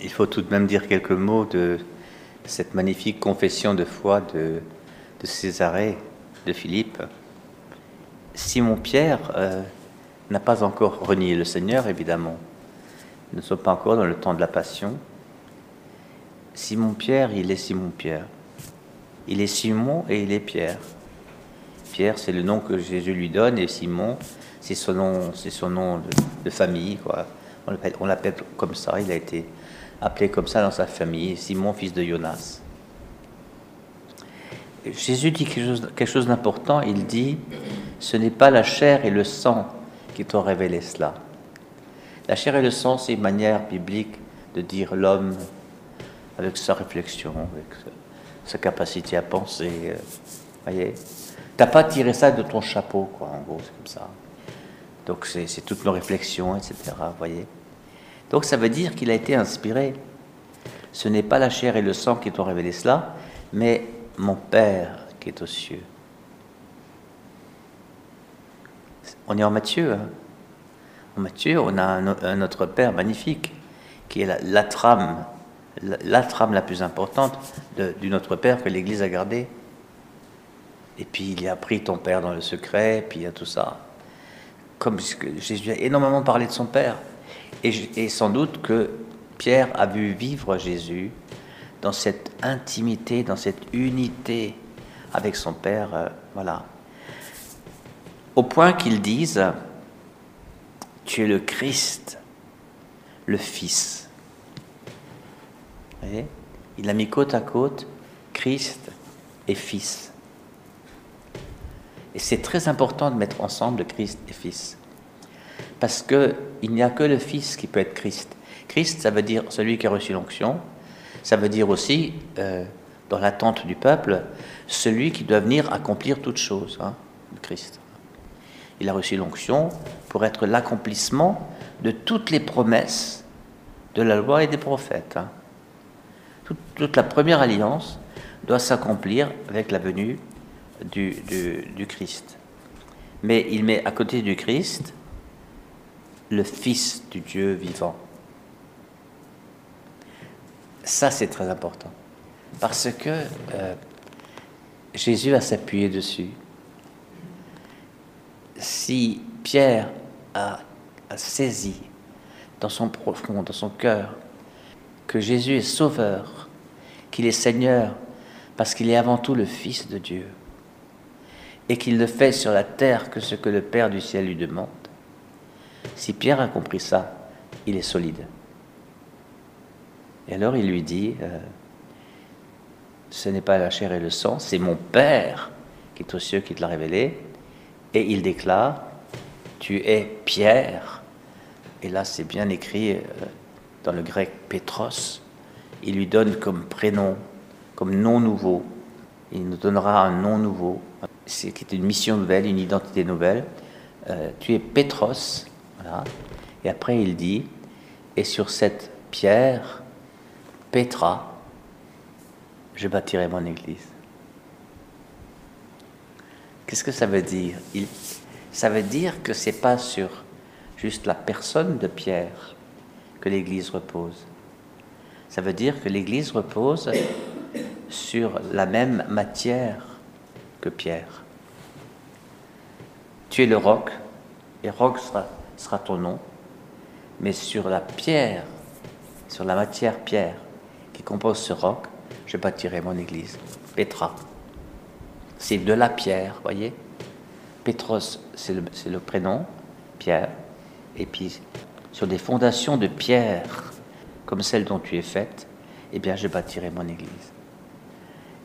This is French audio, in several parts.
il faut tout de même dire quelques mots de cette magnifique confession de foi de, Césarée, de Philippe. Simon-Pierre euh, n'a pas encore renié le Seigneur, évidemment. Nous ne sommes pas encore dans le temps de la passion. Simon-Pierre, il est Simon-Pierre. Il est Simon et il est Pierre. Pierre, c'est le nom que Jésus lui donne, et Simon, c'est son nom, c'est son nom de, famille. On l'appelle comme ça, il a été appelé comme ça dans sa famille, Simon, fils de Jonas. Jésus dit quelque chose, d'important, il dit, ce n'est pas la chair et le sang qui t'ont révélé cela. La chair et le sang, c'est une manière biblique de dire l'homme avec sa réflexion, avec sa capacité à penser. Euh, voyez T'as pas tiré ça de ton chapeau, quoi, en gros, c'est comme ça. Donc c'est toutes nos réflexions, etc. Voyez Donc ça veut dire qu'il a été inspiré. Ce n'est pas la chair et le sang qui t'ont révélé cela, mais mon Père qui est aux cieux. On est en Matthieu. Hein. en Matthieu, on a un, notre Père magnifique, qui est la, trame, la, trame la plus importante du Notre Père que l'Église a gardée. Et puis il a pris ton Père dans le secret, puis il y a tout ça. Comme Jésus a énormément parlé de son Père. Et sans doute que Pierre a vu vivre Jésus dans cette intimité, dans cette unité avec son Père. Euh, voilà. Au point qu'ils disent, tu es le Christ, le Fils. Vous voyez? Il a mis côte à côte Christ et Fils. Et c'est très important de mettre ensemble Christ et Fils. Parce qu'il n'y a que le Fils qui peut être Christ. Christ, ça veut dire celui qui a reçu l'onction, ça veut dire aussi, euh, dans l'attente du peuple, celui qui doit venir accomplir toutes choses, hein, le Christ. Il a reçu l'onction pour être l'accomplissement de toutes les promesses de la loi et des prophètes. Hein. Toute, la première alliance doit s'accomplir avec la venue du Christ. Mais il met à côté du Christ le Fils du Dieu vivant. Ça, c'est très important. Parce que euh, Jésus a s'appuyé dessus. Si Pierre a, saisi dans son profond, dans son cœur, que Jésus est sauveur, qu'il est Seigneur, parce qu'il est avant tout le Fils de Dieu, et qu'il ne fait sur la terre que ce que le Père du ciel lui demande, si Pierre a compris ça, il est solide. Et alors il lui dit, euh, ce n'est pas la chair et le sang, c'est mon Père qui est aux cieux qui te l'a révélé. Et il déclare, tu es Pierre. Et là c'est bien écrit euh, dans le grec Petros. Il lui donne comme prénom, comme nom nouveau. Il nous donnera un nom nouveau. C'est une mission nouvelle, une identité nouvelle. Euh, tu es Petros. Et après il dit, et sur cette pierre, Petra, je bâtirai mon église. Qu'est-ce que ça veut dire? Ça veut dire que c'est pas sur juste la personne de Pierre que l'église repose. Ça veut dire que l'église repose sur la même matière que Pierre. Tu es le roc, et roc sera, sera ton nom, mais sur la pierre, sur la matière pierre, qui compose ce roc, je bâtirai mon église. Petra. C'est de la pierre, voyez Petros, c'est le, prénom, Pierre. Et puis, sur des fondations de pierre, comme celle dont tu es faite, eh bien, je bâtirai mon église.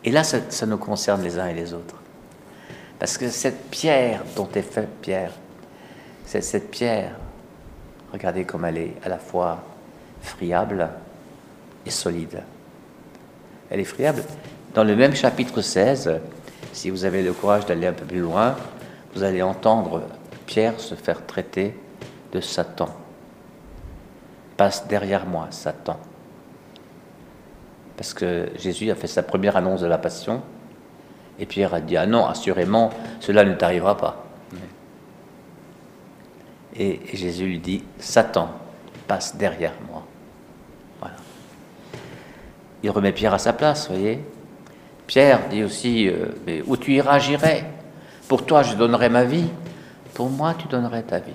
Et là, ça, ça nous concerne les uns et les autres. Parce que cette pierre dont est faite Pierre, cette pierre, regardez comme elle est à la fois friable, et solide. Elle est friable. Dans le même chapitre 16, si vous avez le courage d'aller un peu plus loin, vous allez entendre Pierre se faire traiter de Satan. Passe derrière moi, Satan. Parce que Jésus a fait sa première annonce de la passion, et Pierre a dit, ah non, assurément, cela ne t'arrivera pas. Et Jésus lui dit, Satan, passe derrière moi. il remet Pierre à sa place, voyez. Pierre dit aussi, euh, mais où tu iras, j'irai. Pour toi, je donnerai ma vie. Pour moi, tu donnerais ta vie.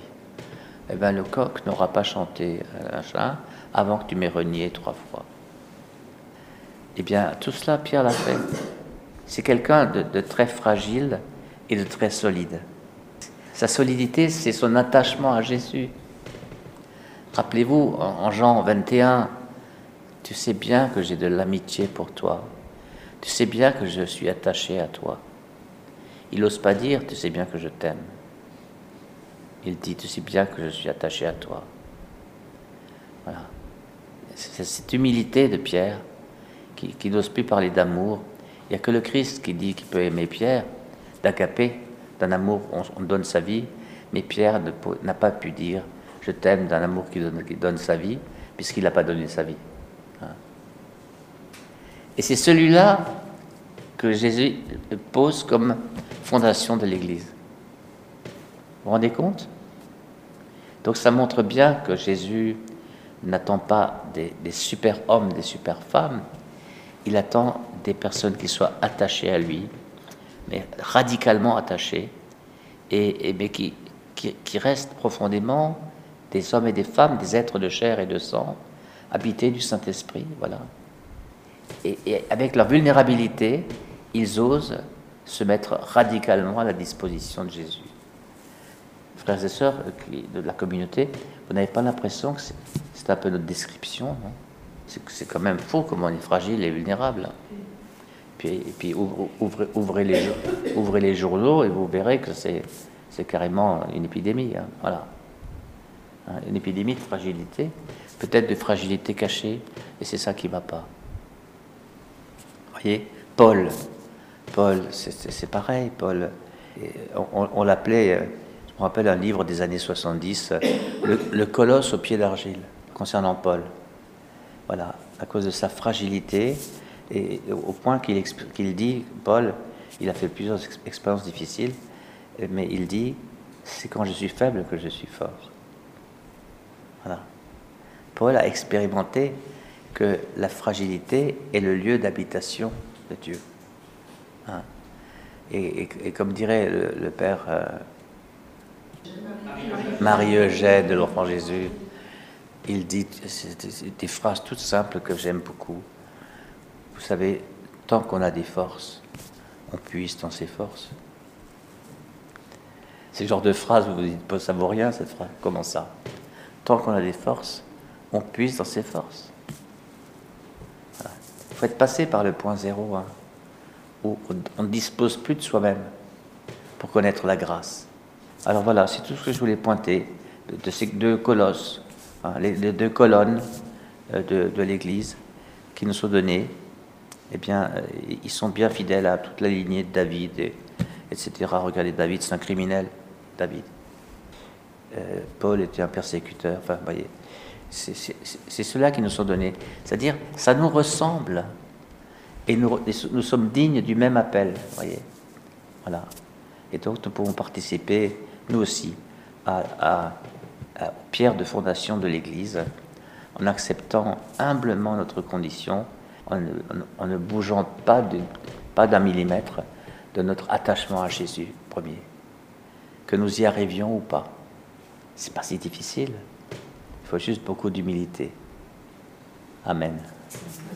Eh bien, le coq n'aura pas chanté un chat avant que tu m'aies renié trois fois. Eh bien, tout cela, Pierre l'a fait. C'est quelqu'un de, très fragile et de très solide. Sa solidité, c'est son attachement à Jésus. Rappelez-vous, en Jean 21, tu sais bien que j'ai de l'amitié pour toi. Tu sais bien que je suis attaché à toi. Il n'ose pas dire, tu sais bien que je t'aime. Il dit, tu sais bien que je suis attaché à toi. Voilà. C'est cette humilité de Pierre qui, n'ose plus parler d'amour. Il n'y a que le Christ qui dit qu'il peut aimer Pierre, d'agapé, d'un amour, on, on, donne sa vie. Mais Pierre n'a pas pu dire, je t'aime d'un amour qui donne, sa vie, puisqu'il n'a pas donné sa vie. Et c'est celui-là que Jésus pose comme fondation de l'Église. Vous vous rendez compte? Donc ça montre bien que Jésus n'attend pas des, super hommes, des super femmes, il attend des personnes qui soient attachées à lui, mais radicalement attachées, et, mais qui, qui restent profondément des hommes et des femmes, des êtres de chair et de sang, habités du Saint-Esprit, voilà et, avec leur vulnérabilité, ils osent se mettre radicalement à la disposition de Jésus. Frères et sœurs de la communauté, vous n'avez pas l'impression que c'est un peu notre description C'est quand même faux comment on est fragile et vulnérable. Puis, et puis ouvrez, les, journaux et vous verrez que c'est carrément une épidémie. Hein. voilà. Hein, une épidémie de fragilité, peut-être de fragilité cachée, et c'est ça qui ne va pas voyez Paul. Paul, c'est pareil, Paul. on, l'appelait, je me rappelle un livre des années 70, le, colosse au pied d'argile, concernant Paul. Voilà, à cause de sa fragilité, et au point qu'il dit, Paul, il a fait plusieurs expériences difficiles, mais il dit, c'est quand je suis faible que je suis fort. Voilà. Paul a expérimenté que la fragilité est le lieu d'habitation de Dieu. Hein. Et, comme dirait le, Père euh, Marie-Eugène de l'Enfant Jésus, il dit des phrases toutes simples que j'aime beaucoup. Vous savez, tant qu'on a des forces, on puise dans ses forces. C'est le genre de phrase où vous dites, ça vaut rien cette phrase. Comment ça? Tant qu'on a des forces, on puise dans ses forces faut être passé par le point zéro, hein, où on ne dispose plus de soi-même pour connaître la grâce. Alors voilà, c'est tout ce que je voulais pointer de ces deux colosses, hein, les, deux colonnes euh, de, l'Église qui nous sont données. Eh bien, euh, ils sont bien fidèles à toute la lignée de David, et, etc. Regardez, David, c'est un criminel, David. Euh, Paul était un persécuteur, enfin, voyez c'est cela qui nous sont donnés. C'est-à-dire, ça nous ressemble. Et nous, sommes dignes du même appel. Voyez Voilà. Et donc, nous pouvons participer, nous aussi, à, à, pierre de fondation de l'Église, en acceptant humblement notre condition, en, ne bougeant pas d'un millimètre de notre attachement à Jésus, premier. Que nous y arrivions ou pas. C'est pas si difficile. Il faut juste beaucoup d'humilité. Amen.